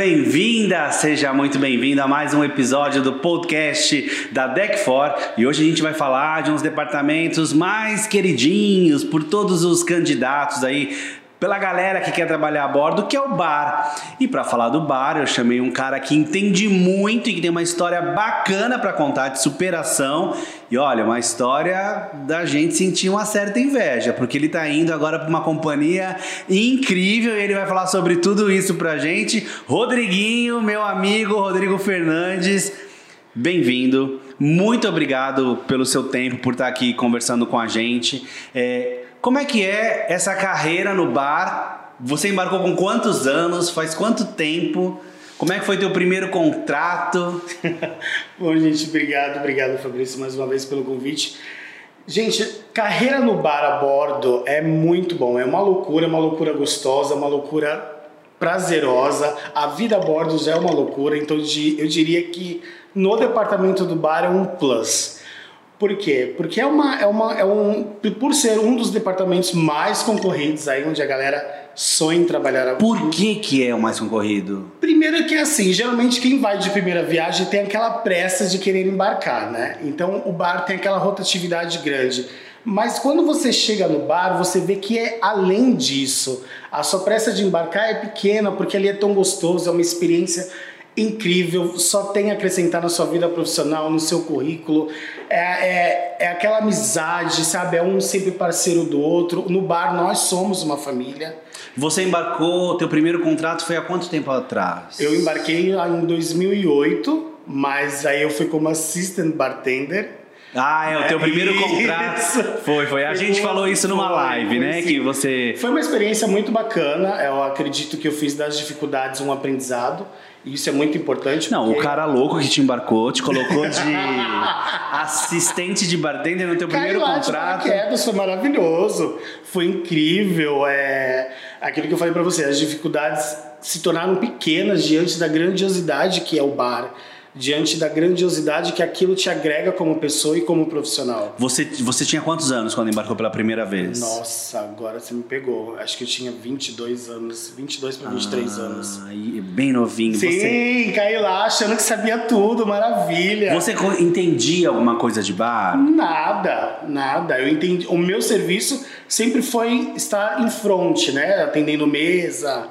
bem-vinda, seja muito bem-vindo a mais um episódio do podcast da Deck 4. E hoje a gente vai falar de uns departamentos mais queridinhos por todos os candidatos aí pela galera que quer trabalhar a bordo, que é o bar. E para falar do bar, eu chamei um cara que entende muito e que tem uma história bacana para contar de superação. E olha, uma história da gente sentir uma certa inveja, porque ele tá indo agora para uma companhia incrível e ele vai falar sobre tudo isso pra gente. Rodriguinho, meu amigo Rodrigo Fernandes, bem-vindo. Muito obrigado pelo seu tempo, por estar aqui conversando com a gente. É, como é que é essa carreira no bar? Você embarcou com quantos anos? Faz quanto tempo? Como é que foi teu primeiro contrato? Bom, gente, obrigado, obrigado, Fabrício, mais uma vez pelo convite. Gente, carreira no bar a bordo é muito bom, é uma loucura, é uma loucura gostosa, uma loucura prazerosa. A vida a bordo já é uma loucura, então eu diria que no departamento do bar é um plus. Por quê? Porque é uma, é uma, é um, por ser um dos departamentos mais concorridos aí, onde a galera sonha em trabalhar. Por que que é o mais concorrido? Primeiro que é assim, geralmente quem vai de primeira viagem tem aquela pressa de querer embarcar, né? Então o bar tem aquela rotatividade grande. Mas quando você chega no bar, você vê que é além disso. A sua pressa de embarcar é pequena, porque ali é tão gostoso, é uma experiência incrível, só tem a acrescentar na sua vida profissional, no seu currículo. É, é, é aquela amizade, sabe? É um sempre parceiro do outro. No bar, nós somos uma família. Você embarcou, teu primeiro contrato foi há quanto tempo atrás? Eu embarquei em 2008, mas aí eu fui como assistant bartender. Ah, é o teu é, primeiro contrato. Foi, foi. A gente falou isso numa live, né? Que você. Foi uma experiência muito bacana. Eu acredito que eu fiz das dificuldades um aprendizado. Isso é muito importante. Não, porque... o cara louco que te embarcou, te colocou de assistente de bartender no teu Caiu primeiro lá contrato. De foi maravilhoso, foi incrível. É... Aquilo que eu falei para você, as dificuldades se tornaram pequenas diante da grandiosidade que é o bar diante da grandiosidade que aquilo te agrega como pessoa e como profissional. Você, você tinha quantos anos quando embarcou pela primeira vez? Nossa, agora você me pegou. Acho que eu tinha 22 anos, 22 para 23 ah, anos. Bem novinho. Sim, você... caí lá achando que sabia tudo, maravilha. Você entendia alguma coisa de bar? Nada, nada. Eu entendi. O meu serviço sempre foi estar em frente, né? Atendendo mesa,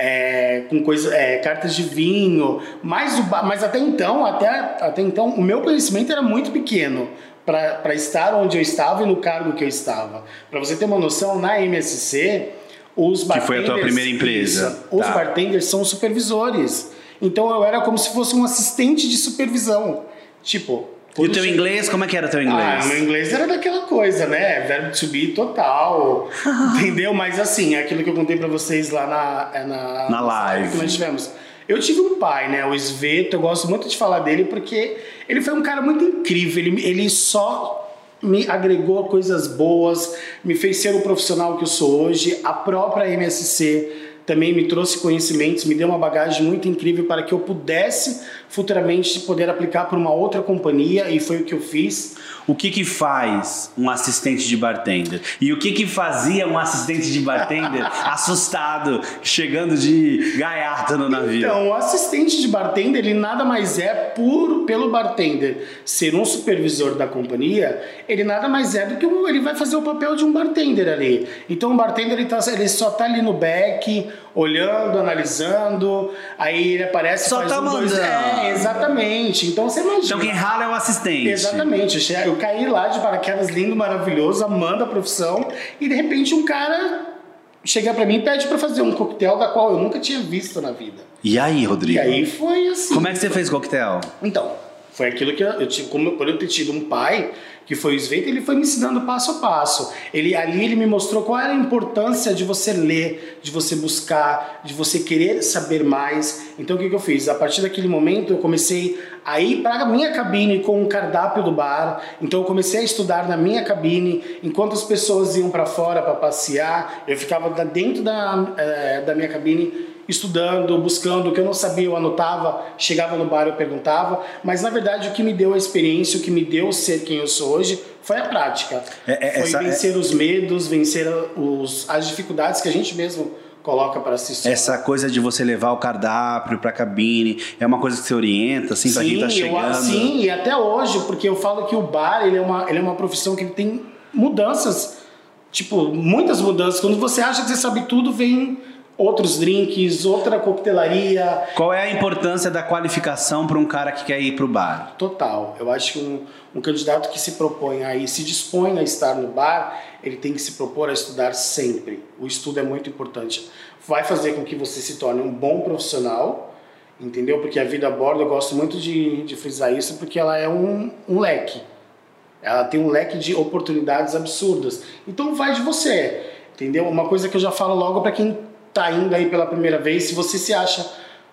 é, com coisa, é, cartas de vinho, mas, o, mas até então, até, até então, o meu conhecimento era muito pequeno para estar onde eu estava e no cargo que eu estava. Para você ter uma noção, na MSC, os bartenders... Que foi a tua primeira empresa. Os tá. bartenders são supervisores. Então eu era como se fosse um assistente de supervisão. Tipo, e o teu inglês, como é que era o teu inglês? Ah, meu inglês era daquela coisa, né? Verbo to be total. entendeu? Mas assim, é aquilo que eu contei para vocês lá na, é na, na live que nós tivemos. Eu tive um pai, né? O Sveto, eu gosto muito de falar dele porque ele foi um cara muito incrível. Ele, ele só me agregou coisas boas, me fez ser o profissional que eu sou hoje. A própria MSC também me trouxe conhecimentos, me deu uma bagagem muito incrível para que eu pudesse futuramente poder aplicar para uma outra companhia e foi o que eu fiz. O que que faz um assistente de bartender? E o que que fazia um assistente de bartender assustado, chegando de gaiata no navio? Então, o assistente de bartender, ele nada mais é por pelo bartender ser um supervisor da companhia, ele nada mais é do que um, ele vai fazer o papel de um bartender ali. Então, o bartender ele, tá, ele só está ali no back, olhando, analisando, aí ele aparece só faz tá um, mandando. dois, é, exatamente. Então você imagina. Então quem rala é o assistente. Exatamente. Eu caí lá de paraquedas lindo, maravilhoso, amando a profissão e de repente um cara chega para mim e pede para fazer um coquetel da qual eu nunca tinha visto na vida. E aí, Rodrigo? E aí foi assim. Como é que você fez coquetel? Então, foi aquilo que eu, eu tive, como por eu ter tido um pai que foi o Sveita, ele foi me ensinando passo a passo. Ele ali ele me mostrou qual era a importância de você ler, de você buscar, de você querer saber mais. Então o que, que eu fiz? A partir daquele momento eu comecei a ir para a minha cabine com o um cardápio do bar. Então eu comecei a estudar na minha cabine, enquanto as pessoas iam para fora para passear, eu ficava dentro da, é, da minha cabine estudando, buscando, o que eu não sabia eu anotava, chegava no bar eu perguntava, mas na verdade o que me deu a experiência, o que me deu ser quem eu sou hoje, foi a prática. É, é, foi essa, vencer é... os medos, vencer os, as dificuldades que a gente mesmo coloca para assistir. Essa coisa de você levar o cardápio pra cabine, é uma coisa que você orienta, assim, pra quem tá eu- chegando? sim, e até hoje, porque eu falo que o bar ele é, uma, ele é uma profissão que tem mudanças, tipo, muitas mudanças. Quando você acha que você sabe tudo, vem outros drinks, outra coquetelaria. Qual é a importância da qualificação para um cara que quer ir pro bar? Total. Eu acho que um, um candidato que se propõe aí, se dispõe a estar no bar, ele tem que se propor a estudar sempre. O estudo é muito importante. Vai fazer com que você se torne um bom profissional, entendeu? Porque a vida a bordo, eu gosto muito de, de frisar isso, porque ela é um, um leque. Ela tem um leque de oportunidades absurdas. Então vai de você, entendeu? Uma coisa que eu já falo logo para quem tá indo aí pela primeira vez, se você se acha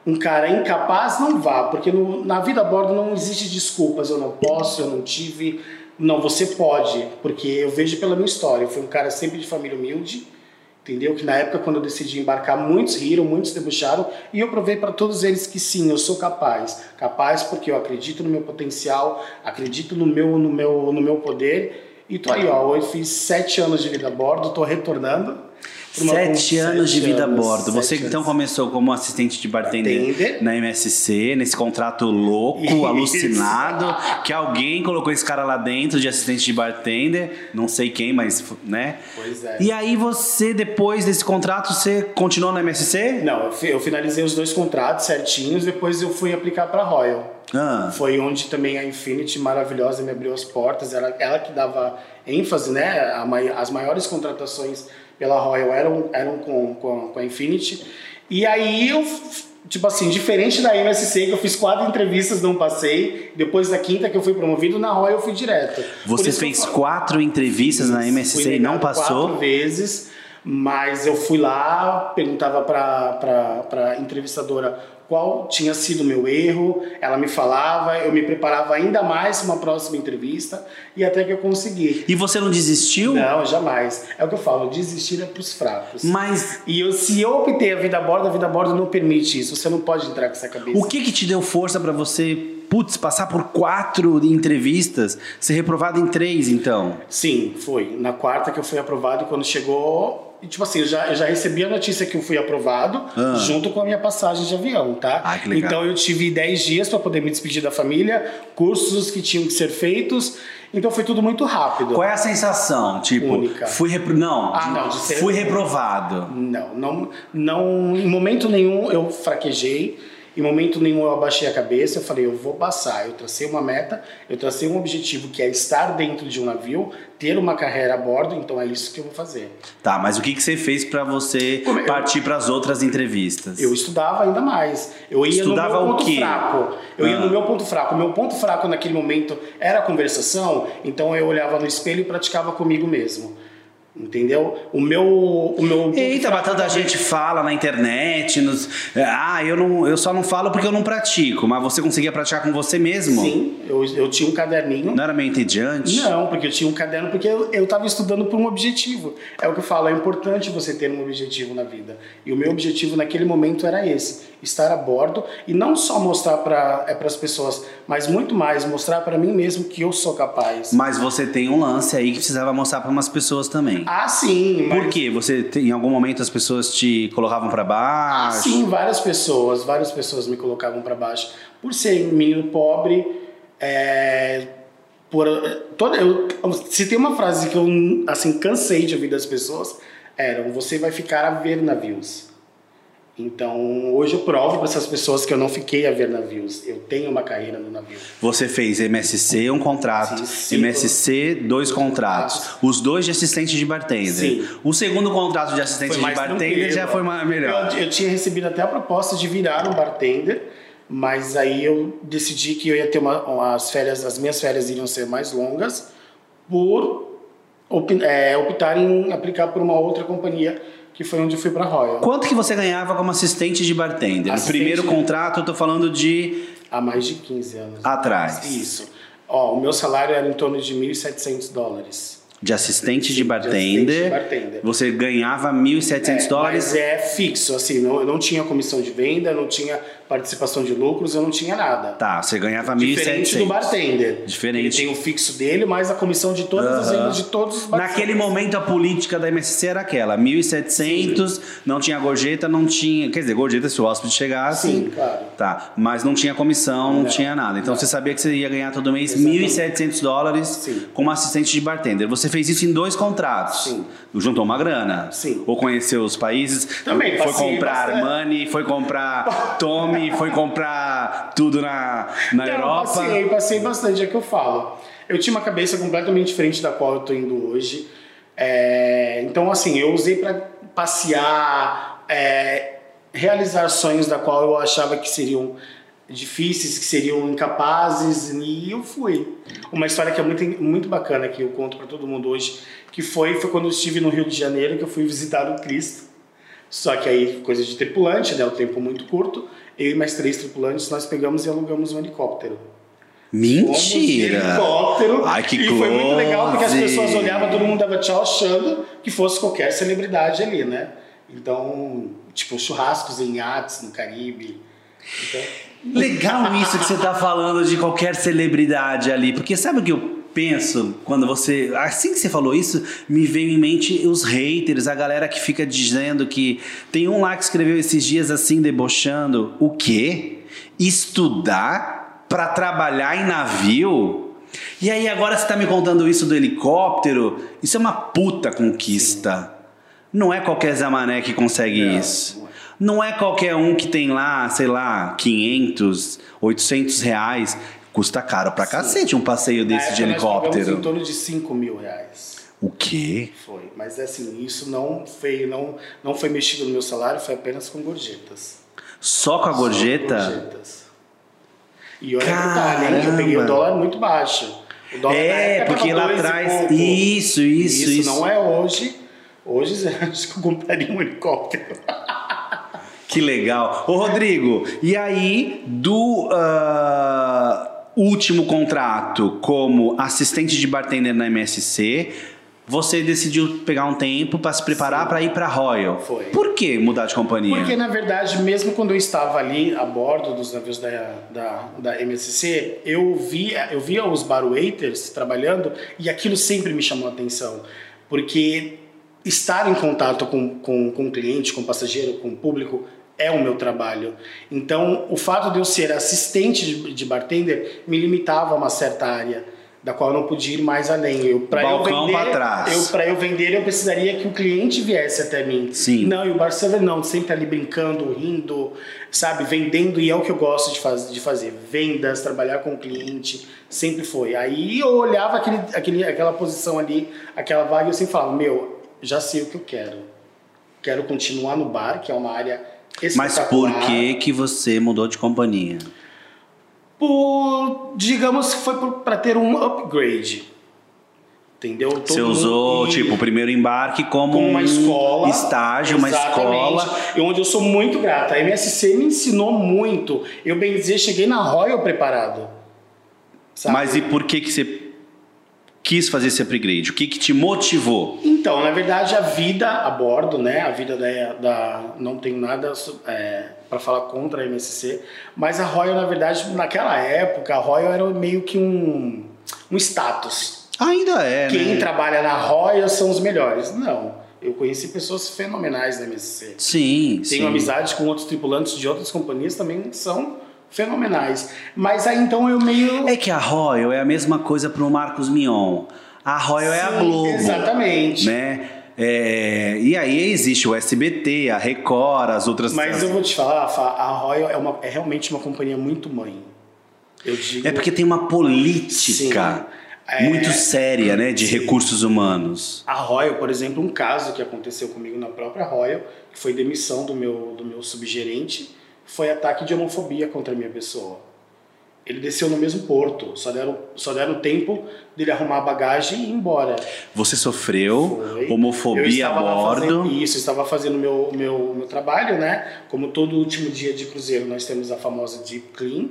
um cara incapaz, não vá, porque no- na vida a bordo não existe desculpas, eu não posso, eu não tive. Não, você pode, porque eu vejo pela minha história, eu fui um cara sempre de família humilde, entendeu? Que na época quando eu decidi embarcar, muitos riram, muitos debuxaram, e eu provei para todos eles que sim, eu sou capaz. Capaz porque eu acredito no meu potencial, acredito no meu, no meu, no meu poder. E tô aí, ó, eu fiz sete anos de vida a bordo, tô retornando. pra Sete anos de vida a anos, bordo. Você sete então anos. começou como assistente de bartender, Bartender. na MSC, nesse contrato louco, Isso. alucinado, que alguém colocou esse cara lá dentro de assistente de bartender, não sei quem, mas, né? Pois é. E aí você, depois desse contrato, você continuou na MSC? Não, eu, fi- eu finalizei os dois contratos certinhos, depois eu fui aplicar para Royal. Ah, Foi onde também a Infinity maravilhosa me abriu as portas. Ela, ela que dava ênfase, né? As maiores contratações pela Royal eram, eram com, com, com a Infinity. E aí eu, tipo assim, diferente da MSC, que eu fiz quatro entrevistas, não passei. Depois da quinta que eu fui promovido, na Royal eu fui direto. Você eu fez falo- quatro entrevistas na MSC e não passou? Quatro vezes, mas eu fui lá, perguntava para a entrevistadora qual tinha sido o meu erro, ela me falava, eu me preparava ainda mais para uma próxima entrevista e até que eu consegui. E você não desistiu? Não, jamais. É o que eu falo, desistir é para os fracos. Mas E eu, se eu optei a vida a bordo, a vida a bordo não permite isso. Você não pode entrar com essa cabeça. o que que te deu força pra você, putz, passar por quatro entrevistas, ser reprovado em três, então? Sim, foi. Na quarta que eu fui aprovado e quando chegou. E, Tipo assim, eu já, eu já recebi a notícia que eu fui aprovado Ah. junto com a minha passagem de avião, tá? Ah, que legal. Então eu tive 10 dias para poder me despedir da família, cursos que tinham que ser feitos. Então foi tudo muito rápido. Qual é a sensação? Tipo, Única. fui repro... não, Ah, de- não, fui reprovado. Não, não, não, em momento nenhum eu fraquejei, em momento nenhum eu abaixei a cabeça, eu falei, eu vou passar. Eu tracei uma meta, eu tracei um objetivo que é estar dentro de um navio, ter uma carreira a bordo, então é isso que eu vou fazer. Tá, mas o que que você fez pra você eu- partir pras outras entrevistas? Eu estudava ainda mais. Eu ia Estudava no o meu ponto quê? fraco. Eu ia Ah. no meu ponto fraco. O meu ponto fraco naquele momento era a conversação, então eu olhava no espelho e praticava comigo mesmo. Entendeu? O meu. O meu Eita, mas tanta gente fala na internet, nos... é, ah, eu, não, eu só não falo porque eu não pratico, mas você conseguia praticar com você mesmo? Sim, eu, eu tinha um caderninho. Não era meio entediante? Não, porque eu tinha um caderno, porque eu, eu tava estudando por um objetivo. É o que eu falo, é importante você ter um objetivo na vida. E o meu objetivo naquele momento era esse: estar a bordo e não só mostrar para é, as pessoas, mas muito mais, mostrar para mim mesmo que eu sou capaz. Mas você tem um lance aí que precisava mostrar pra umas pessoas também. Ah, sim, mas. Por quê? Você tem- em algum momento as pessoas te colocavam pra Ah, baixo? sim, várias pessoas, várias pessoas me colocavam para baixo. Por ser um menino pobre, é, por, toda, eu, se tem uma frase que eu assim cansei de ouvir das pessoas, era: você vai ficar a ver navios. Então, hoje eu provo para essas pessoas que eu não fiquei a ver navios. Eu tenho uma carreira no navio. Você fez MSC, um contrato. Sim. MSC, dois contratos. Os dois de assistente de bartender. Sim. O segundo contrato de assistente de bartender tranquilo. já foi melhor. Eu, eu tinha recebido até a proposta de virar um bartender, mas aí eu decidi que eu ia ter uma, umas férias, as minhas férias iriam ser mais longas, por é, optar em aplicar por uma outra companhia, que foi onde eu fui para Royal. Quanto que você ganhava como assistente de bartender? Assistente- No primeiro contrato, eu tô falando de Há mais de 15 anos. atrás. Isso. Ó, o meu salário era em torno de 1.700 dólares. de assistente de assistente bartender. de bartender. Você ganhava 1.700 É, dólares. Mas é fixo, assim, não, não tinha comissão de venda, não tinha participação de lucros, eu não tinha nada. Tá, você ganhava Diferente 1.700. do bartender. Diferente. Ele tem o fixo dele, mais a comissão de todas as Aham. vendas de todos os bartenders. Naquele momento a política da MSC era aquela, 1.700, não tinha gorjeta, não tinha, quer dizer, gorjeta se o hóspede chegasse. Sim, claro. Tá, mas não tinha comissão, não, Não, tinha nada. Então não. você sabia que você ia ganhar todo mês Exatamente. 1.700 dólares Sim. como assistente de bartender. Você fez isso em dois contratos. Sim. Juntou uma grana. Sim. Ou conheceu os países. Também, Foi comprar bastante. Armani, foi comprar Tommy, foi comprar tudo na, na Não, Europa. Passei, passei bastante, é que eu falo. Eu tinha uma cabeça completamente diferente da qual eu tô indo hoje. É, então, assim, eu usei para passear, é, realizar sonhos da qual eu achava que seriam difíceis, que seriam incapazes, e eu fui. Uma história que é muito, muito bacana, que eu conto para todo mundo hoje, que foi, foi quando eu estive no Rio de Janeiro, que eu fui visitar o Cristo. Só que aí, coisa de tripulante, né? O tempo muito curto. Eu e mais três tripulantes, nós pegamos e alugamos um helicóptero. Fomos Mentira! helicóptero. Ai, que E foi muito legal porque as close. pessoas olhavam, todo mundo dava tchau achando que fosse qualquer celebridade ali, né? Então, tipo, churrascos em iates no Caribe. Então, Legal isso que você tá falando de qualquer celebridade ali, porque sabe o que eu penso quando você. Assim que você falou isso, me veio em mente os haters, a galera que fica dizendo que. Tem um lá que escreveu esses dias assim, debochando. O quê? Estudar pra trabalhar em navio? E aí agora você tá me contando isso do helicóptero? Isso é uma puta conquista. Não é qualquer Zamané que consegue Não, isso. não é. Não é qualquer um que tem lá, sei lá, 500, 800 reais. Custa caro pra cacete um passeio na desse de nós pagamos em helicóptero. torno de 5 mil reais. O quê? Foi. Mas assim, isso não foi, não, não foi mexido no meu salário, foi apenas com gorjetas. Só com a Só gorjeta? gorjetas. E olha que detalhe, hein? Eu peguei o Caramba. dólar muito baixo. O dólar É, porque lá atrás. pouco. Isso, isso, isso. não é hoje. Hoje acho que eu compraria um helicóptero. Que legal. Ô, Rodrigo, e aí, do ah, último contrato como assistente de bartender na MSC, você decidiu pegar um tempo para se preparar para ir para Royal. Foi. Por que mudar de companhia? Porque, na verdade, mesmo quando eu estava ali a bordo dos navios da, da, da MSC, eu via, eu via os bar waiters trabalhando e aquilo sempre me chamou a atenção. Porque estar em contato com, com, com o cliente, com o passageiro, com o público, é o meu trabalho. Então, o fato de eu ser assistente de, de bartender me limitava a uma certa área da qual eu não podia ir mais além. Eu, pra eu vender. Eu, para eu vender, eu precisaria que o cliente viesse até mim. Sim. Não, e o bar server não, sempre ali brincando, rindo, sabe, vendendo, e é o que eu gosto de, faz, de fazer. Vendas, trabalhar com o cliente, sempre foi. Aí eu olhava aquele, aquele, aquela posição ali, aquela vaga, e eu sempre falava, meu, já sei o que eu quero. Quero continuar no bar, que é uma área Mas por espetacular. que que você mudou de companhia? Por, digamos que foi para ter um upgrade. Entendeu? Todo você usou, tipo, o primeiro embarque como, como uma um escola. estágio, uma escola. E onde eu sou muito grata. A MSC me ensinou muito. Eu, bem dizer, cheguei na Royal preparado. Sabe? Mas e por que que você quis fazer esse upgrade? O que que te motivou? Então, na verdade, a vida a bordo, né? A vida da. da não tenho nada para falar contra a MSC, mas a Royal, na verdade, naquela época, a Royal era meio que um, um status. Ainda é, Quem né? trabalha na Royal são os melhores. Não. Eu conheci pessoas fenomenais na MSC. Sim, sim. Tenho amizade com outros tripulantes de outras companhias também que são fenomenais. Mas aí então eu meio. É que a Royal é a mesma coisa pro Marcos Mion. A Royal é a Sim, Globo. Exatamente. Né? É, e aí existe o SBT, a Record, as outras. Mas eu vou te falar, Fá, a Royal é, uma, é realmente uma companhia muito mãe. Eu digo. É porque tem uma política Sim. É, muito séria, né, de sim. recursos humanos. A Royal, por exemplo, um caso que aconteceu comigo na própria Royal, que foi demissão do meu, do meu subgerente, foi ataque de homofobia contra a minha pessoa. Ele desceu no mesmo porto, só deram, só deram tempo dele arrumar a bagagem e ir embora. Você sofreu Foi. Homofobia a bordo. fazendo- isso, eu estava fazendo meu, meu, meu trabalho, né? Como todo último dia de cruzeiro, nós temos a famosa Deep Clean.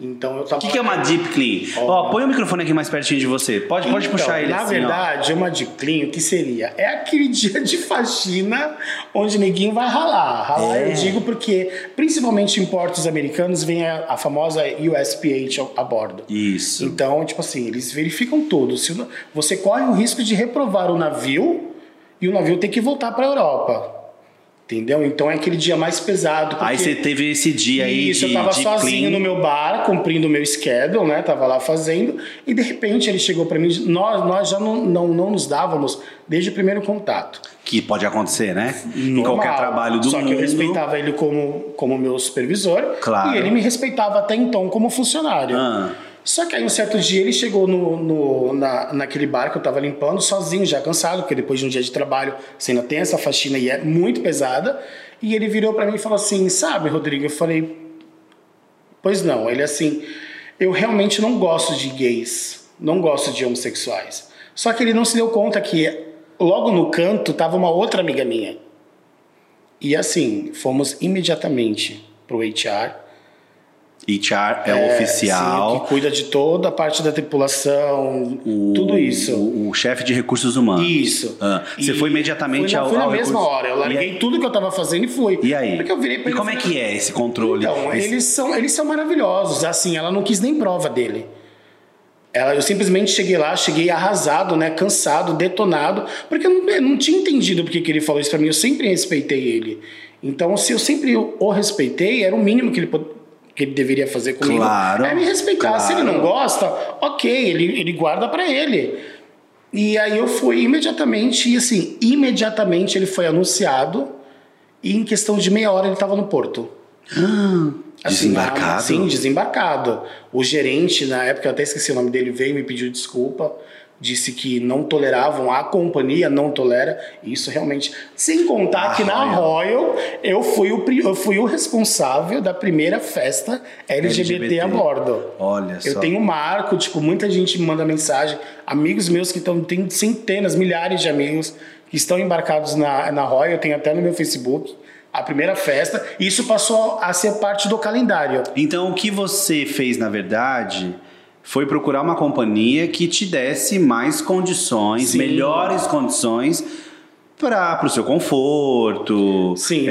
Então eu tava. O que, que é uma deep clean? Ó, põe o microfone aqui mais pertinho de você. Pode, pode Então, puxar ele Na assim, ó. verdade, uma deep clean, o que seria? É aquele dia de faxina onde ninguém vai ralar. Ralar É. eu digo porque, principalmente em portos americanos, vem a, a famosa USPH a bordo. Isso. Então, tipo assim, eles verificam tudo. Se você corre o risco de reprovar o navio e o navio ter que voltar para a Europa. Entendeu? Então é aquele dia mais pesado. Aí você teve esse dia aí Isso, de eu tava sozinho clean. no meu bar, cumprindo o meu schedule, né? Tava lá fazendo. E de repente ele chegou pra mim. Nós, nós já não, não, não nos dávamos desde o primeiro contato. Que pode acontecer, né? Em Normal. qualquer trabalho do Só mundo. que eu respeitava ele como, como meu supervisor. Claro. E ele me respeitava até então como funcionário. Ah. Só que aí um certo dia ele chegou no, no- na, naquele bar que eu tava limpando, sozinho, já cansado, porque depois de um dia de trabalho você ainda tem essa faxina e é muito pesada. E ele virou pra mim e falou assim: Sabe, Rodrigo? Eu falei: Pois não. Ele assim: Eu realmente não gosto de gays, não gosto de homossexuais. Só que ele não se deu conta que logo no canto tava uma outra amiga minha. E assim, fomos imediatamente pro HR. HR é, É, oficial. sim, que cuida de toda a parte da tripulação, o- tudo isso. O, o chefe de recursos humanos. Isso. Ah, você E foi imediatamente fui ao- fui na ao mesma recurso- hora. Eu E larguei aí? tudo que eu tava fazendo e fui. E aí? Porque eu virei pra e como é que é esse controle? Então, Esse- eles são, eles são maravilhosos. Assim, ela não quis nem prova dele. Ela, eu simplesmente cheguei lá, cheguei arrasado, né, cansado, detonado, porque eu não, eu não tinha entendido porque que ele falou isso pra mim. Eu sempre respeitei ele. Então, se eu sempre o respeitei, era o mínimo que ele, que ele deveria fazer comigo. Claro, É me respeitar. Se ele claro. não gosta, ok, ele, ele guarda pra ele. E aí eu fui imediatamente, e assim, imediatamente ele foi anunciado, e em questão de meia hora ele estava no porto. Assim, Desembarcado? Sim, desembarcado. O gerente, na época, eu até esqueci o nome dele, veio e me pediu desculpa. Disse que não toleravam, a companhia não tolera. Isso realmente. Sem contar Ah, que na Royal eu fui, o, eu fui o responsável da primeira festa LGBT, LGBT. a bordo. Olha Eu só. tenho um marco, tipo, muita gente me manda mensagem. Amigos meus que estão, tem centenas, milhares de amigos que estão embarcados na, na Royal, eu tenho até no meu Facebook. A primeira festa, e isso passou a ser parte do calendário. Então, o que você fez, na verdade, foi procurar uma companhia que te desse mais condições, Sim. melhores condições para o seu conforto, Sim.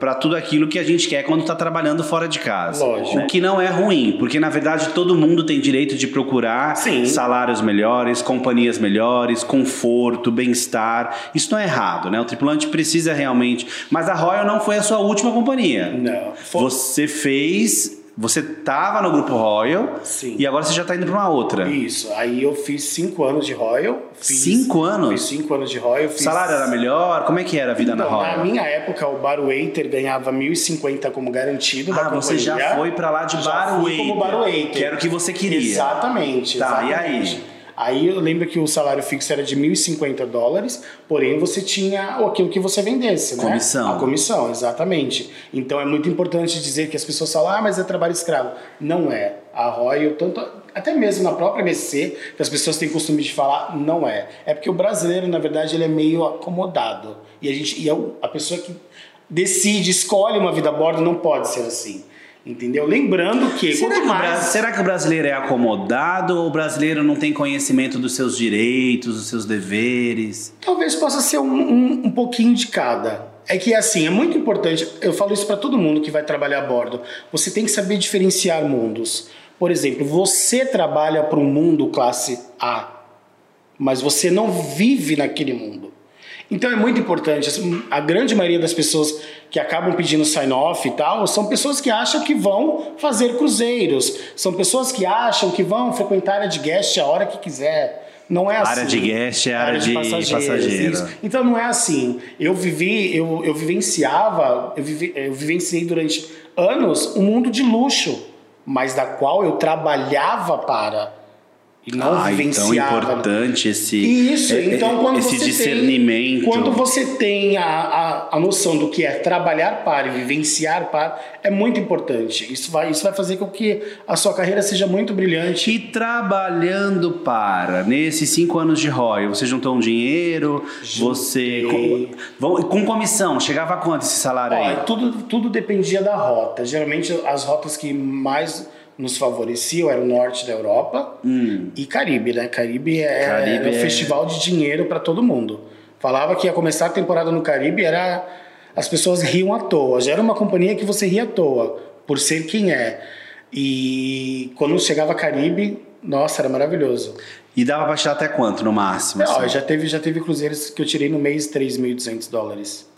para tudo aquilo que a gente quer quando está trabalhando fora de casa. Lógico. O que não é ruim, porque na verdade todo mundo tem direito de procurar Sim. salários melhores, companhias melhores, conforto, bem-estar. Isso não é errado, né? O tripulante precisa realmente. Mas a Royal não foi a sua última companhia. Não. Foi- Você fez. Você tava no grupo Royal Sim. e agora você já tá indo pra uma outra. Isso. Aí eu fiz cinco anos de Royal. Fiz, Cinco anos? Fiz cinco anos de Royal. O Fiz... salário era melhor? Como é que era a vida na Então, Royal? na minha época, o bar waiter ganhava 1.050 como garantido Ah, você já foi pra lá de Já bar waiter. como bar waiter. Que era o que você queria. Exatamente. Tá, e exatamente. aí? Aí eu lembro que o salário fixo era de 1.050 dólares, porém você tinha aquilo que você vendesse, né? Comissão. A comissão, exatamente. Então é muito importante dizer que as pessoas falam, ah, mas é trabalho escravo. Não é. A Royal, tanto, até mesmo na própria MSC, que as pessoas têm costume de falar, não é. É porque o brasileiro, na verdade, ele é meio acomodado. E a, gente, e é a pessoa que decide, escolhe uma vida a bordo, não pode ser assim. Entendeu? Lembrando que Será quanto que, o mais... Bra- será que o brasileiro é acomodado ou o brasileiro não tem conhecimento dos seus direitos, dos seus deveres? Talvez possa ser um, um, um pouquinho de cada. É que assim, é muito importante, eu falo isso para todo mundo que vai trabalhar a bordo. Você tem que saber diferenciar mundos. Por exemplo, você trabalha para um mundo classe A, mas você não vive naquele mundo. Então é muito importante. assim, A grande maioria das pessoas que acabam pedindo sign-off e tal são pessoas que acham que vão fazer cruzeiros, são pessoas que acham que vão frequentar a área de guest a hora que quiser. Não é assim. Área de guest é área de passageiro. isso. Então não é assim. Eu vivi, eu, eu vivenciava, eu, eu vivenciei durante anos um mundo de luxo, mas da qual eu trabalhava para e não ah, então vivenciava. importante esse, Isso, é- é- então quando esse você discernimento. Tem, quando você tem a, a, a noção do que é trabalhar para e vivenciar para, é muito importante. Isso vai, isso vai fazer com que a sua carreira seja muito brilhante. E trabalhando para, nesses cinco anos de Royal, você juntou um dinheiro, você. Juntei. Com, vão- com comissão, chegava a quanto esse salário Ó, aí? tudo, tudo dependia da rota. Geralmente as rotas que mais nos favoreciam era o norte da Europa e Caribe, né? Caribe é, Hum. Caribe um é- festival de dinheiro para todo mundo. Falava que ia começar a temporada no Caribe, era as pessoas riam à toa. Já era uma companhia que você ria à toa, por ser quem é. E quando chegava Caribe, nossa, era maravilhoso. E dava pra tirar até quanto no máximo? Não, assim? já teve, já teve cruzeiros que eu tirei no mês 3.200 dólares.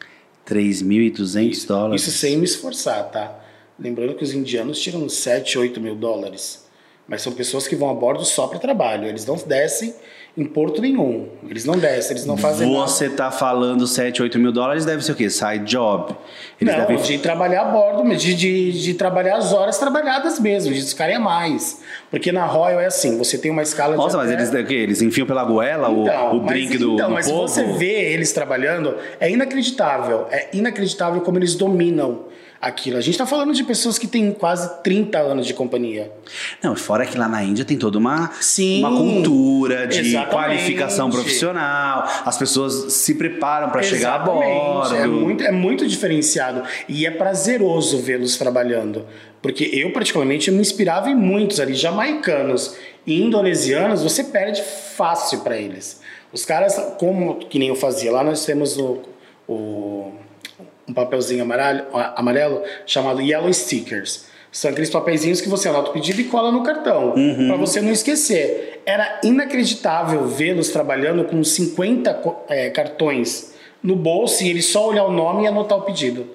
3.200 dólares. Isso sem me esforçar, tá? Lembrando que os indianos tiram 7, 8 mil dólares. Mas são pessoas que vão a bordo só para trabalho. Eles não descem em porto nenhum. Eles não descem, eles não fazem Você tá falando 7, 8 mil dólares, deve ser o quê? Side job. Eles nada. Não, devem... de trabalhar a bordo, mas de, de, de trabalhar as horas trabalhadas mesmo, de ficarem a mais. Porque na Royal é assim, você tem uma escala Nossa, mas até- eles, o eles enfiam pela goela o- Então, o, drink mas, do, então, do mas povo? se você vê eles trabalhando, é inacreditável. É inacreditável como eles dominam aquilo. A gente está falando de pessoas que têm quase 30 anos de companhia. Não, fora que lá na Índia tem toda uma, Sim, uma cultura de exatamente. qualificação profissional. As pessoas se preparam para chegar a bordo. É muito, é muito diferenciado. E é prazeroso vê-los trabalhando. Porque eu, particularmente, eu me inspirava em muitos ali, jamaicanos e indonesianos, você perde fácil para eles. Os caras, como que nem eu fazia, lá nós temos o, o- um papelzinho amarelo, amarelo chamado Yellow Stickers. São aqueles papeizinhos que você anota o pedido e cola no cartão, para você não esquecer. Era inacreditável vê-los trabalhando com 50 co- eh, cartões no bolso e ele só olhar o nome e anotar o pedido.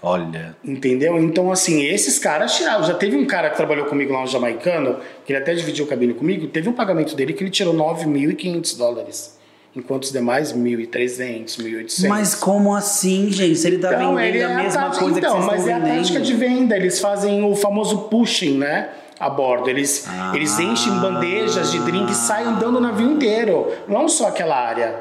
Olha, Entendeu? Então, assim, esses caras tiraram. Já teve um cara que trabalhou comigo lá, um jamaicano, que ele até dividiu o cabine comigo, teve um pagamento dele que ele tirou 9.500 dólares. Enquanto os demais, 1.300, 1.800. mas como assim, gente? Se ele tá Então, vendendo ele é a mesma tática- coisa então, que vocês mas é a tática de venda. Eles fazem o famoso pushing, né? A bordo. Eles, Ah. eles enchem bandejas de drink e saem andando o navio inteiro. Não só aquela área.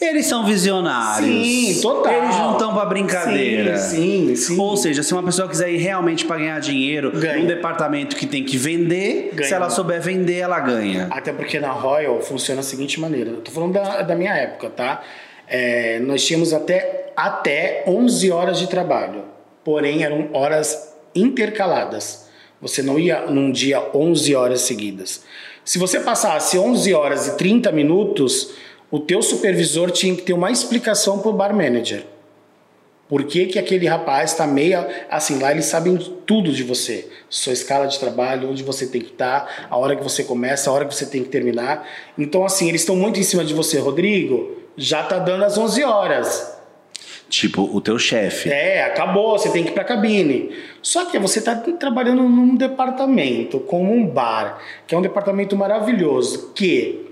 Eles são visionários. Sim, total. Eles não estão pra brincadeira. Sim, sim, sim. Ou seja, se uma pessoa quiser ir realmente para ganhar dinheiro Ganha. num departamento que tem que vender, Ganha. se ela souber vender, ela ganha. Até porque na Royal funciona da seguinte maneira. Eu tô falando da, da minha época, tá? É, nós tínhamos até, até 11 horas de trabalho. Porém, eram horas intercaladas. Você não ia num dia 11 horas seguidas. Se você passasse 11 horas e 30 minutos, o teu supervisor tinha que ter uma explicação pro bar manager. Por que, que aquele rapaz está meia. Assim, lá eles sabem tudo de você. Sua escala de trabalho, onde você tem que estar, a hora que você começa, a hora que você tem que terminar. Então, assim, eles estão muito em cima de você. Rodrigo, já tá dando as 11 horas. Tipo, o teu chefe. É, acabou, você tem que ir pra cabine. Só que você está trabalhando num departamento, como um bar, que é um departamento maravilhoso, que.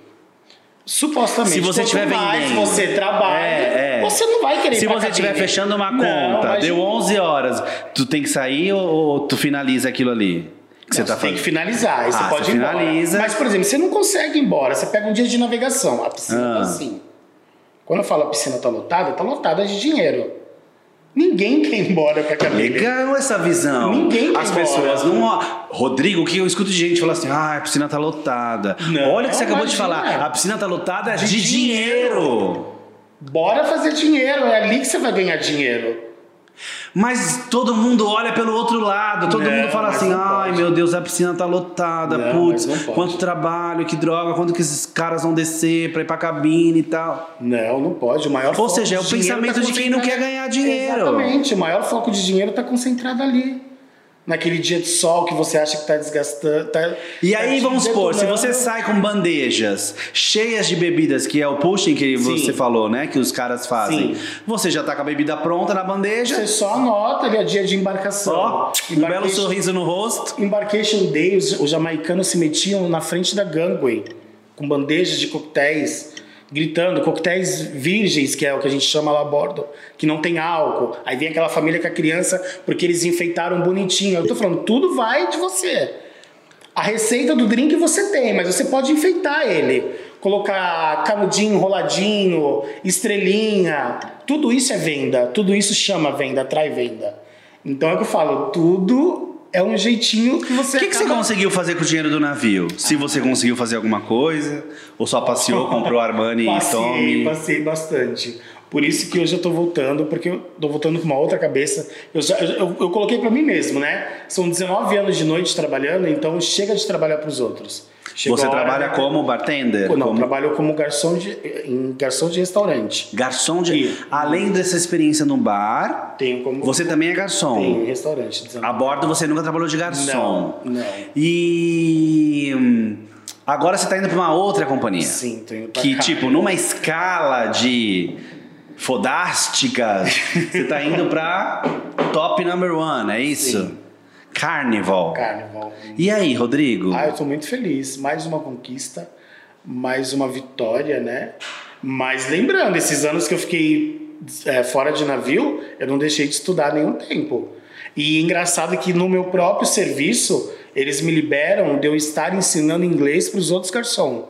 Supostamente, Se você estiver mais vendendo. você trabalha, É, é. você não vai querer Se você estiver fechando uma Não, conta, imagina. deu 11 horas, tu tem que sair ou, ou tu finaliza aquilo ali? Que você Não, tá tem que finalizar, aí Ah, você pode você ir embora. finaliza. Mas, por exemplo, você não consegue ir embora, você pega um dia de navegação, a piscina Ah. tá assim. Quando eu falo a piscina tá lotada, tá lotada de dinheiro. Ninguém quer ir embora pra cabine. Legal essa visão. Ninguém quer As ir pessoas embora. não. Rodrigo, o que eu escuto de gente falar assim: ah, a piscina tá lotada. Não, Olha o que você acabou de imagina. falar. A piscina tá lotada de, De dinheiro. Bora fazer dinheiro, é ali que você vai ganhar dinheiro. Mas todo mundo olha pelo outro lado. Todo Não, mundo fala assim: ai meu Deus, a piscina tá lotada. Não, Putz, quanto trabalho, que droga, quando que esses caras vão descer pra ir pra cabine e tal. Não, não pode. O maior Ou seja, é o dinheiro pensamento tá de quem não quer ganhar dinheiro. Exatamente. O maior foco de dinheiro está concentrado ali. Naquele dia de sol que você acha que está desgastando. Tá, E tá aí, te vamos supor, se você sai com bandejas cheias de bebidas, que é o pushing que Sim. você falou, né? Que os caras fazem. Sim. Você já tá com a bebida pronta na bandeja, Você só anota ali a dia de embarcação. só um belo sorriso no rosto. Embarcation Day, os, os jamaicanos se metiam na frente da gangway com bandejas de coquetéis, gritando, coquetéis virgens, que é o que a gente chama lá a bordo, que não tem álcool. Aí vem aquela família com a criança porque eles enfeitaram bonitinho. Eu tô falando, tudo vai de você. A receita do drink você tem, mas você pode enfeitar ele. Colocar canudinho enroladinho, estrelinha. Tudo isso é venda. Tudo isso chama venda, atrai venda. Então é o que eu falo, tudo é um jeitinho que você O que, que você conseguiu fazer com o dinheiro do navio? Se você conseguiu fazer alguma coisa, ou só passeou, comprou Armani e Passei, Tommy. passei bastante. Por isso que hoje eu tô voltando, porque eu tô voltando com uma outra cabeça. Eu, já, eu, eu coloquei para mim mesmo, né? São 19 anos de noite trabalhando, então chega de trabalhar para os outros. Chegou Você hora trabalha de- como bartender? Não, como... trabalho como garçom de, em garçom de restaurante. Garçom de. Isso. Além dessa experiência no bar, Tenho como. você também é garçom. Tenho em restaurante. 19. A bordo você nunca trabalhou de garçom. Não, não. E hum, agora você tá indo pra uma outra companhia. Sim, tô indo pra Que, cá. tipo, numa escala de fodásticas, você tá indo pra top number one, é isso? Sim. Carnival. Carnival. E aí, Rodrigo? Ah, eu tô muito feliz. Mais uma conquista, mais uma vitória, né? Mas lembrando, esses anos que eu fiquei é, fora de navio, eu não deixei de estudar nenhum tempo. E engraçado que no meu próprio serviço, eles me liberam de eu estar ensinando inglês para os outros garçons.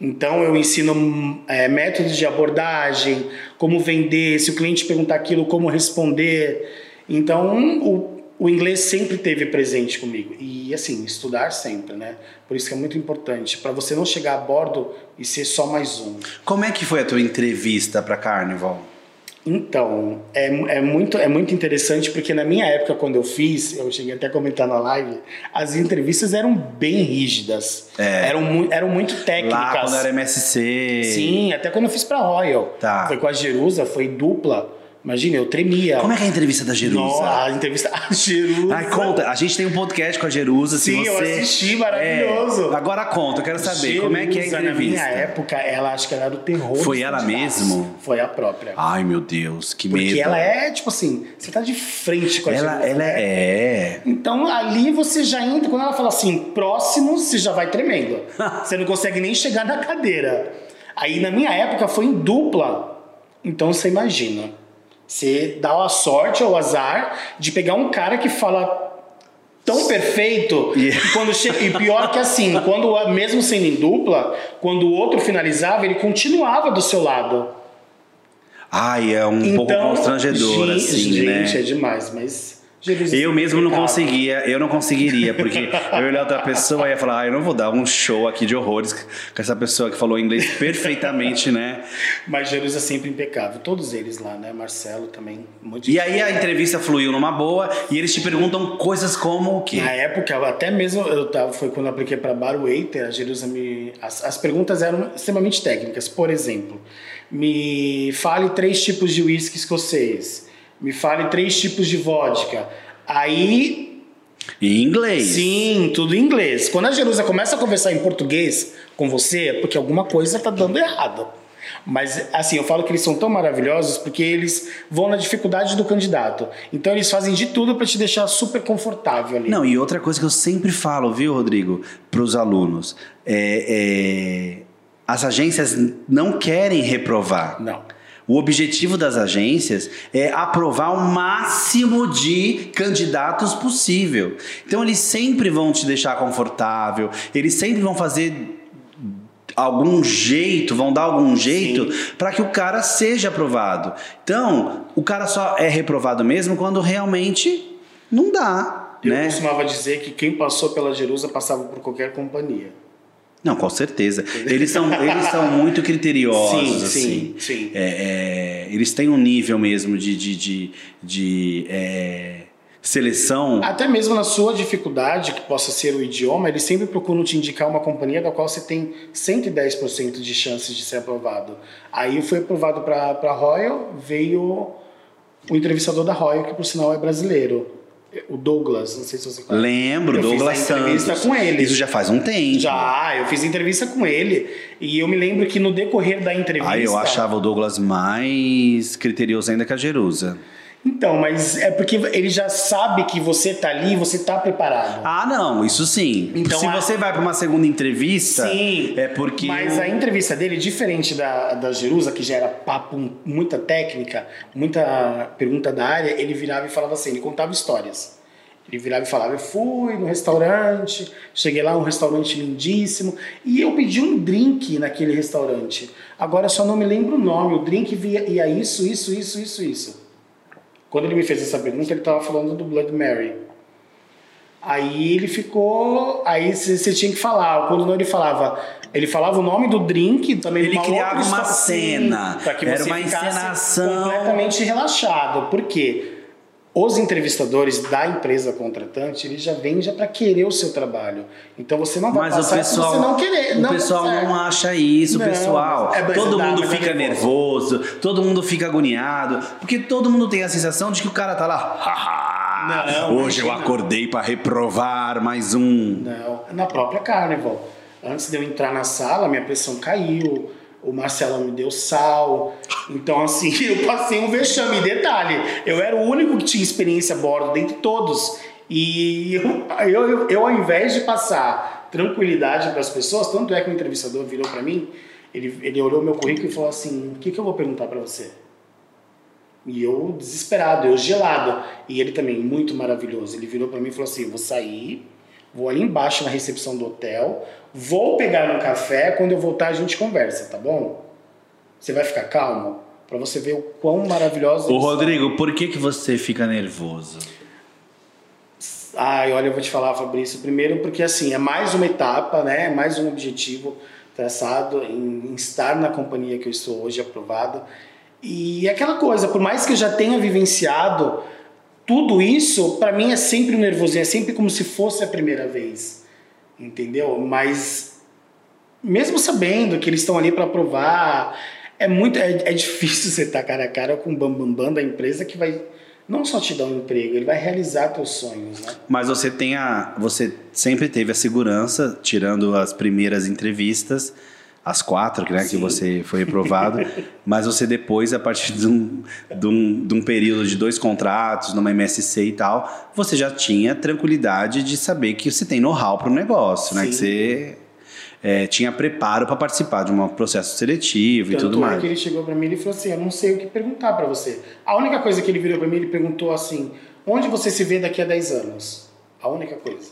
Então eu ensino é, métodos de abordagem, como vender, se o cliente perguntar aquilo, como responder. Então o, o inglês sempre teve presente comigo. E assim, estudar sempre, né? Por isso que é muito importante, para você não chegar a bordo e ser só mais um. Como é que foi a tua entrevista pra Carnival? Então, é, é, muito, é muito interessante porque na minha época, quando eu fiz, eu cheguei até a comentar na live, as entrevistas eram bem rígidas. É. Eram, eram muito técnicas. Lá quando era MSC. Sim, até quando eu fiz pra Royal. Tá. Foi com a Jerusa, foi dupla. Imagina, eu tremia. Como é que é a entrevista da Jerusa? Nossa, a entrevista. A Jerusa. Ai, conta, a gente tem um podcast com a Jerusa, se Sim, eu você... assisti, maravilhoso. É, agora conta, eu quero saber, como é que é a Jerusa, Na entrevista? minha época, ela acho que ela era o terror. Foi ela mesmo? Foi a própria. Ai, meu Deus, que Porque medo. ela é, tipo assim, você tá de frente com a Ela, Jerusa. ela né? é... Então ali você já entra, quando ela fala assim, próximo, você já vai tremendo. você não consegue nem chegar na cadeira. Aí na minha época foi em dupla. Então você imagina. Você dá a sorte ou azar de pegar um cara que fala tão perfeito E- que quando chega, e pior que assim, quando mesmo sendo em dupla, quando o outro finalizava, ele continuava do seu lado. Ai, é um pouco constrangedor, gente, assim, gente, né? é demais, mas Eu mesmo não conseguia, eu não conseguiria, porque eu ia olhar outra pessoa e ia falar, ah, eu não vou dar um show aqui de horrores com essa pessoa que falou inglês perfeitamente, né? Mas Jerusa é sempre impecável. Todos eles lá, né? Marcelo também. Muito E aí a entrevista fluiu numa boa e eles te perguntam coisas como o quê? Na época, até mesmo eu tava, foi quando eu apliquei para Bar Waiter, a Jerusa me. As, as perguntas eram extremamente técnicas. Por exemplo, me fale três tipos de whisky escocês. Me fale três tipos de vodka. Aí Em inglês. Sim, tudo em inglês. Quando a Jerusa começa a conversar em português com você, é porque alguma coisa tá dando errado. Mas, assim, eu falo que eles são tão maravilhosos porque eles vão na dificuldade do candidato. Então, eles fazem de tudo para te deixar super confortável ali. Não, e outra coisa que eu sempre falo, viu, Rodrigo, para os alunos, é, é, as agências não querem reprovar. Não. O objetivo das agências é aprovar o máximo de candidatos possível. Então eles sempre vão te deixar confortável, eles sempre vão fazer algum jeito, vão dar algum jeito para que o cara seja aprovado. Então, o cara só é reprovado mesmo quando realmente não dá, Eu né? costumava dizer que quem passou pela Jerusa passava por qualquer companhia. Não, com certeza. Eles são, eles são muito criteriosos, Sim, assim. sim, sim. É, é, eles têm um nível mesmo de, de, de, de, é, seleção. Até mesmo na sua dificuldade, que possa ser o idioma, eles sempre procuram te indicar uma companhia da qual você tem 110% de chances de ser aprovado. Aí fui aprovado para a Royal, veio o entrevistador da Royal, que por sinal é brasileiro, o Douglas, não sei se você conhece. Lembro, Eu fiz Douglas a entrevista Santos. com ele. Isso já faz um tempo. Já, eu fiz entrevista com ele e eu me lembro que no decorrer da entrevista. Aí eu achava o Douglas mais criterioso ainda que a Jerusa. Então, mas é porque ele já sabe que você tá ali, você tá preparado. Ah, não, isso sim. Então, Se a- você vai para uma segunda entrevista, Sim. é porque. Mas a entrevista dele, diferente da, da Jerusa, que já era papo, muita técnica, muita pergunta da área, ele virava e falava assim, ele contava histórias. Ele virava e falava, eu fui no restaurante, cheguei lá, um restaurante lindíssimo, e eu pedi um drink naquele restaurante. Agora eu só não me lembro o nome, o drink via, ia isso, isso, isso, isso, isso. Quando ele me fez essa pergunta, ele estava falando do Blood Mary. Aí ele ficou. Aí você tinha que falar. Quando não, ele falava: Ele falava o nome do drink também. Ele criava uma cena. sim, pra que Era você uma encenação. Completamente relaxado. Por quê? Os entrevistadores da empresa contratante, eles já vêm já para querer o seu trabalho. Então você não vai Mas o passar pessoal, se você não querer. o não pessoal quiser. não acha isso, Não, pessoal. é, todo dá, mundo mas é fica nervoso. todo mundo fica agoniado, porque todo mundo tem a sensação de que o cara tá lá. "Haha, Não, hoje eu imagina. acordei para reprovar mais um. Não, na própria Carnival. Antes de eu entrar na sala, minha pressão caiu, o Marcelo me deu sal. Então, assim, eu passei um vexame. Detalhe, eu era o único que tinha experiência a bordo dentre todos. E eu, eu, eu, eu, ao invés de passar tranquilidade para as pessoas, tanto é que o entrevistador virou para mim, ele, ele olhou meu currículo e falou assim: O que, que eu vou perguntar para você? E eu desesperado, eu gelado. E ele também, muito maravilhoso. Ele virou para mim e falou assim: Vou sair, vou ali embaixo na recepção do hotel, vou pegar um café, quando eu voltar a gente conversa, tá bom? Você vai ficar calmo? Para você ver o quão maravilhoso. Ô são. Rodrigo, por que, que você fica nervoso? Ai, olha, eu vou te falar, Fabrício. Primeiro, porque assim, é mais uma etapa, né? É mais um objetivo traçado em, em estar na companhia que eu estou hoje aprovado. E é aquela coisa, por mais que eu já tenha vivenciado tudo isso, para mim é sempre um nervosinho, é sempre como se fosse a primeira vez. Entendeu? Mas mesmo sabendo que eles estão ali para aprovar, é muito é, é difícil você estar cara a cara com o bambambam bam, bam da empresa que vai não só te dar um emprego, ele vai realizar teus sonhos, né? Mas você tem a. Você sempre teve a segurança, tirando as primeiras entrevistas, as quatro né, que você foi aprovado, mas você depois, a partir de um, de, um, de um período de dois contratos, numa MSC e tal, você já tinha tranquilidade de saber que você tem know-how para o negócio, né? Que você é, tinha preparo para participar de um processo seletivo e Tanto tudo é mais. que ele chegou para mim e falou assim: Eu não sei o que perguntar para você. A única coisa que ele virou para mim, ele perguntou assim: Onde você se vê daqui a 10 anos? A única coisa.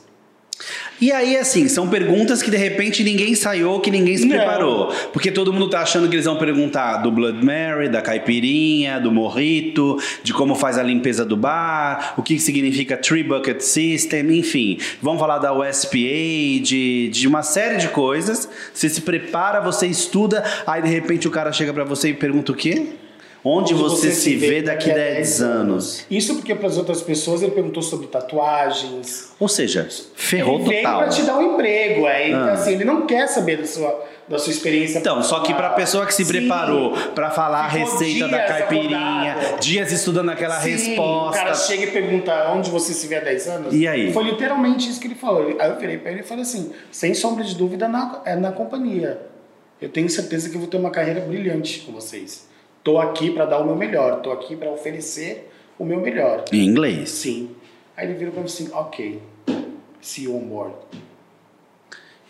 E aí, assim, são perguntas que de repente ninguém ensaiou, que ninguém se Não. preparou. Porque todo mundo tá achando que eles vão perguntar do Blood Mary, da caipirinha, do morrito, de como faz a limpeza do bar, o que significa Three Bucket System, enfim. Vão falar da USPA, de, de uma série de coisas. Você se prepara, você estuda, aí de repente o cara chega pra você e pergunta o quê? Onde, você, se vê daqui a 10 anos? Isso porque para as outras pessoas ele perguntou sobre tatuagens. Ou seja, ferrou ele veio total. para te dar um emprego. Aí, então, Ah. assim, ele não quer saber da sua, da sua experiência. Então, só que pra pessoa que se Sim. preparou pra falar a Ficou receita da caipirinha, dias estudando aquela Sim, resposta. O cara chega e pergunta onde você se vê há 10 anos. E aí? Foi literalmente isso que ele falou. Aí eu virei pra ele e falei assim: sem sombra de dúvida, na, é na companhia. Eu tenho certeza que eu vou ter uma carreira brilhante com vocês. Tô aqui pra dar o meu melhor, tô aqui pra oferecer o meu melhor. Em inglês. Sim. Aí ele virou pra mim assim: ok, see you on board.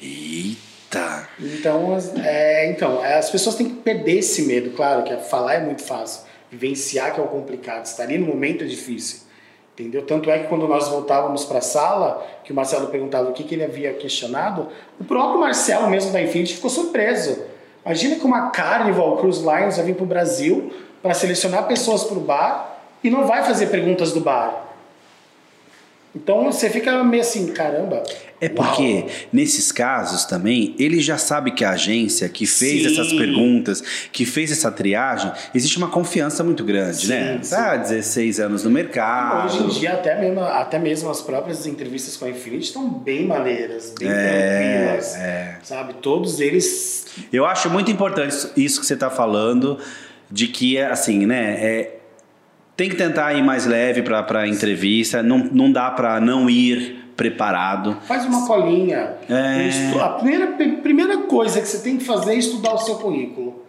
Eita. Então, é, então, as pessoas têm que perder esse medo, claro, que é- falar é muito fácil, vivenciar que é o complicado, estar ali no momento é difícil, entendeu? Tanto é que quando nós voltávamos para a sala, que o Marcelo perguntava o que, que ele havia questionado, o próprio Marcelo mesmo da Infinity ficou surpreso. Imagina que uma Carnival Cruise Lines vai vir para o Brasil para selecionar pessoas para o bar e não vai fazer perguntas do bar. Então você fica meio assim, caramba. É porque, nesses casos também, ele já sabe que a agência que fez Sim. essas perguntas, que fez essa triagem, existe uma confiança muito grande, Sim, né? sim. Tá há 16 anos no mercado. Hoje em dia, até mesmo, até mesmo as próprias entrevistas com a Infinity estão bem maneiras, bem É, tranquilas. Sabe? Todos eles. Eu acho muito importante isso- isso que você está falando, de que, assim, né? é, tem que tentar ir mais leve para a entrevista, não, não dá para não ir preparado. Faz uma colinha. É. A primeira, primeira coisa que você tem que fazer é estudar o seu currículo.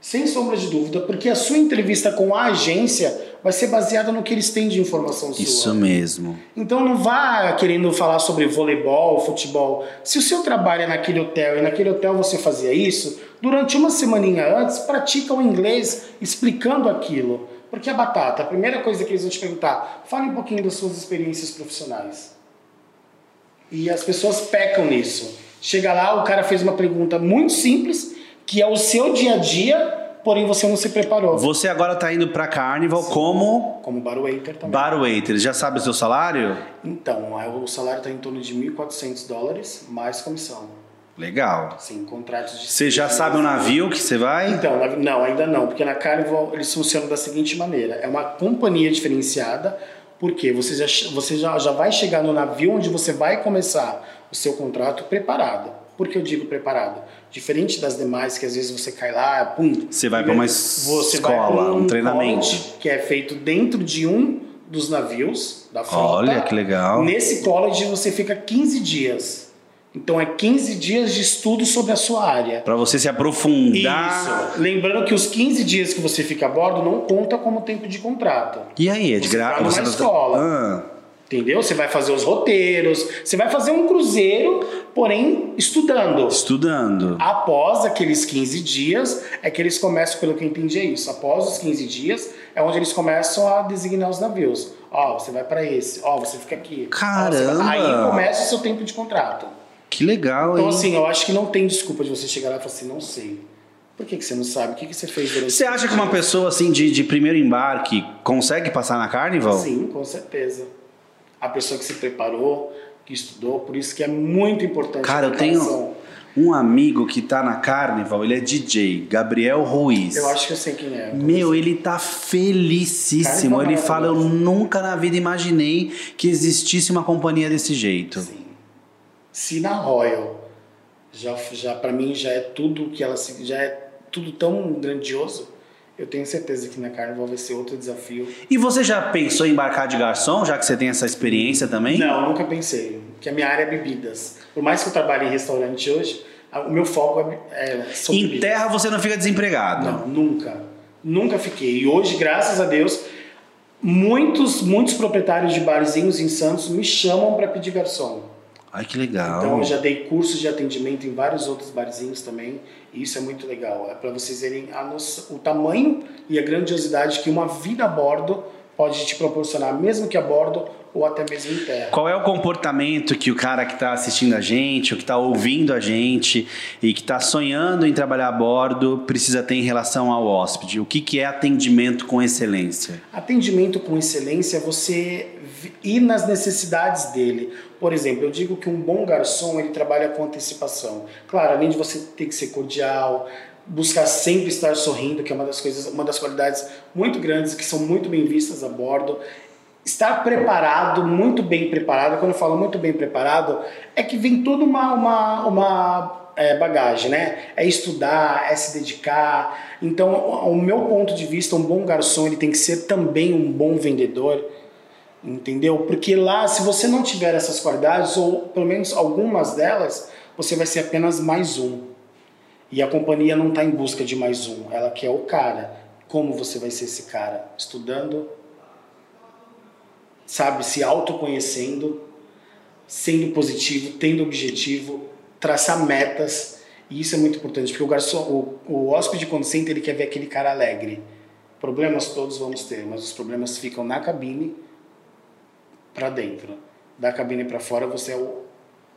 Sem sombra de dúvida, porque a sua entrevista com a agência vai ser baseada no que eles têm de informação sua. Isso mesmo. Então não vá querendo falar sobre voleibol, futebol. Se o seu trabalho é naquele hotel e naquele hotel você fazia isso, durante uma semaninha antes, pratica o inglês explicando aquilo. Porque a batata, a primeira coisa que eles vão te perguntar, fale um pouquinho das suas experiências profissionais. E as pessoas pecam nisso. Chega lá, o cara fez uma pergunta muito simples, que é o seu dia a dia, porém você não se preparou. Você agora está indo para Carnival como Como bar waiter também. bar waiter. Já sabe o seu salário? Então, aí o salário está em torno de 1.400 dólares, mais comissão. Legal. Sim, contratos de Você já sabe o navio que você vai? Então, não, ainda não, porque na Carnival eles funcionam da seguinte maneira: é uma companhia diferenciada, porque você já, você já, já vai chegar no navio onde você vai começar o seu contrato preparado. Por que eu digo preparado? Diferente das demais, que às vezes você cai lá, pum. Você vai pra uma escola, pra um treinamento. que é feito dentro de um dos navios da frota. Olha que legal. Nesse college você fica 15 dias. Então é 15 dias de estudo sobre a sua área. Pra você se aprofundar. Isso. Lembrando que os 15 dias que você fica a bordo não conta como tempo de contrato. E aí, é de Você graça? tá numa escola. Ah, Entendeu? Você vai fazer os roteiros, você vai fazer um cruzeiro, porém estudando. estudando. Após aqueles 15 dias, é que eles começam, pelo que eu entendi, é isso. Após os 15 dias, é onde eles começam a designar os navios. Ó, você vai para esse, ó, você fica aqui. Você Caramba! vai- Aí começa o seu tempo de contrato. Que legal, Então, hein? assim, eu acho que não tem desculpa de você chegar lá e falar assim, não sei. Por que, que você não sabe? O que, que você fez durante Você acha que uma pessoa assim de, de primeiro embarque consegue passar na Carnival? Sim, com certeza. A pessoa que se preparou, que estudou, por isso que é muito importante Cara, a eu preparação. tenho um amigo que tá na Carnival, ele é DJ, Gabriel Ruiz. Eu acho que eu sei quem é. Meu, ele tá felicíssimo. Carnival Ele fala: Eu maravilhoso. nunca na vida imaginei que existisse uma companhia desse jeito. Sim. Se na Royal, já, já para mim já é tudo que ela já é tudo tão grandioso, eu tenho certeza que na Carnival vai ser outro desafio. E você já pensou em embarcar de garçom, já que você tem essa experiência também? Não, nunca pensei. Que a minha área é bebidas. Por mais que eu trabalhe em restaurante hoje, o meu foco é, é Em bebidas. terra você não fica desempregado. Não, nunca. Nunca fiquei. E hoje, graças a Deus, muitos, muitos proprietários de barzinhos em Santos me chamam para pedir garçom. Ai, que legal. Então, eu já dei cursos de atendimento em vários outros barzinhos também. E isso é muito legal. É para vocês verem o tamanho e a grandiosidade que uma vida a bordo pode te proporcionar, mesmo que a bordo ou até mesmo em terra. Qual é o comportamento que o cara que está assistindo a gente, ou que está ouvindo a gente e que está sonhando em trabalhar a bordo precisa ter em relação ao hóspede? O que, que é atendimento com excelência? Atendimento com excelência é você ir nas necessidades dele. Por exemplo, eu digo que um bom garçom ele trabalha com antecipação. Claro, além de você ter que ser cordial, buscar sempre estar sorrindo, que é uma das coisas, uma das qualidades muito grandes que são muito bem vistas a bordo. Estar preparado, muito bem preparado. Quando eu falo muito bem preparado, é que vem toda uma, uma, uma é, bagagem, né? É estudar, é se dedicar. Então, o meu ponto de vista, um bom garçom ele tem que ser também um bom vendedor, entendeu? Porque lá, se você não tiver essas qualidades, ou pelo menos algumas delas, você vai ser apenas mais um. E a companhia não está em busca de mais um, ela quer o cara. Como você vai ser esse cara? Estudando, sabe, se autoconhecendo, sendo positivo, tendo objetivo, traçar metas. E isso é muito importante, porque o garçom, o, o hóspede quando senta, ele quer ver aquele cara alegre. Problemas todos vamos ter, mas os problemas ficam na cabine para dentro. Da cabine para fora você é o,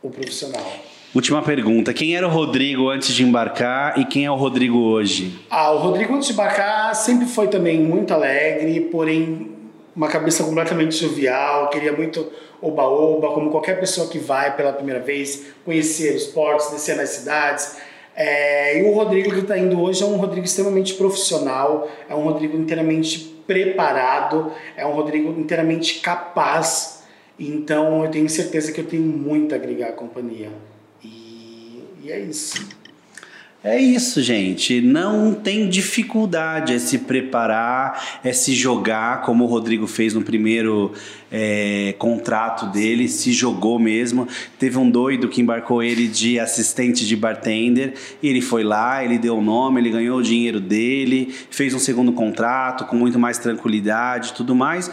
o profissional. Última pergunta: quem era o Rodrigo antes de embarcar e quem é o Rodrigo hoje? Ah, o Rodrigo antes de embarcar sempre foi também muito alegre, porém uma cabeça completamente jovial, queria muito oba-oba, como qualquer pessoa que vai pela primeira vez, conhecer os portos, descer nas cidades. É, e o Rodrigo que está indo hoje é um Rodrigo extremamente profissional, é um Rodrigo inteiramente preparado, é um Rodrigo inteiramente capaz. Então eu tenho certeza que eu tenho muito a agregar à companhia. E, e é isso. É isso, gente. Não tem dificuldade, é se preparar, é se jogar, como o Rodrigo fez no primeiro é, contrato dele, se jogou mesmo. Teve um doido que embarcou ele de assistente de bartender, ele foi lá, ele deu o nome, ele ganhou o dinheiro dele, fez um segundo contrato com muito mais tranquilidade tudo mais.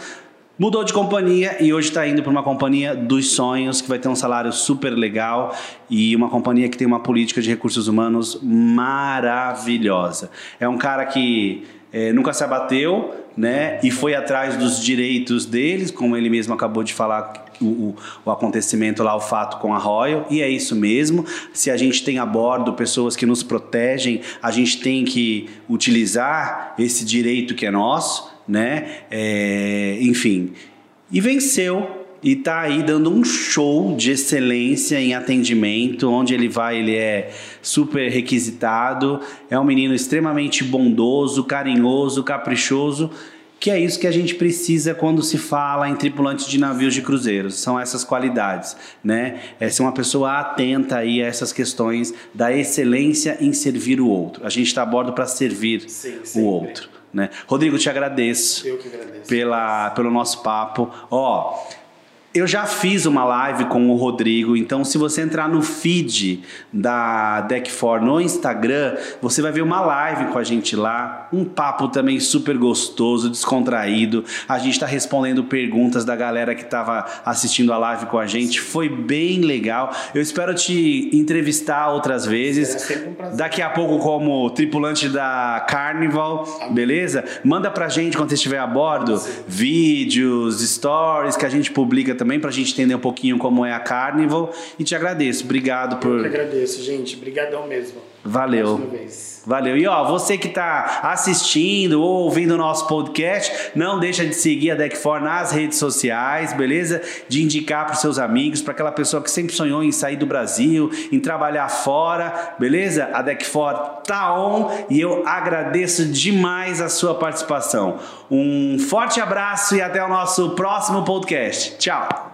Mudou de companhia e hoje está indo para uma companhia dos sonhos, que vai ter um salário super legal e uma companhia que tem uma política de recursos humanos maravilhosa. É um cara que eh, nunca se abateu, né? E foi atrás dos direitos deles, como ele mesmo acabou de falar. O, o, o acontecimento lá, o fato com a Royal, e é isso mesmo. Se a gente tem a bordo pessoas que nos protegem, a gente tem que utilizar esse direito que é nosso, né? É, enfim. E venceu e tá aí dando um show de excelência em atendimento, onde ele vai, ele é super requisitado, é um menino extremamente bondoso, carinhoso, caprichoso, que é isso que a gente precisa quando se fala em tripulantes de navios de cruzeiros, são essas qualidades, né? É ser uma pessoa atenta aí a essas questões da excelência em servir o outro. A gente está a bordo para servir Sim, o outro. Né? Rodrigo, te agradeço Eu que agradeço. pela, pelo nosso papo. Ó, eu já fiz uma live com o Rodrigo, então se você entrar no feed da Deck4 no Instagram, você vai ver uma live com a gente lá, um papo também super gostoso, descontraído. A gente está respondendo perguntas da galera que estava assistindo a live com a gente, foi bem legal. Eu espero te entrevistar outras vezes. Um. Daqui a pouco como tripulante da Carnival, beleza? Manda pra gente quando você estiver a bordo vídeos, stories que a gente publica também pra gente entender um pouquinho como é a Carnival e te agradeço. Obrigado Eu que por agradeço, gente. Obrigadão mesmo. Valeu. Valeu. E ó, você que tá assistindo ou ouvindo o nosso podcast, não deixa de seguir a Deck4 nas redes sociais, beleza? De indicar para seus amigos, para aquela pessoa que sempre sonhou em sair do Brasil, em trabalhar fora, beleza? A Deck4 tá on e eu agradeço demais a sua participação. Um forte abraço e até o nosso próximo podcast. Tchau.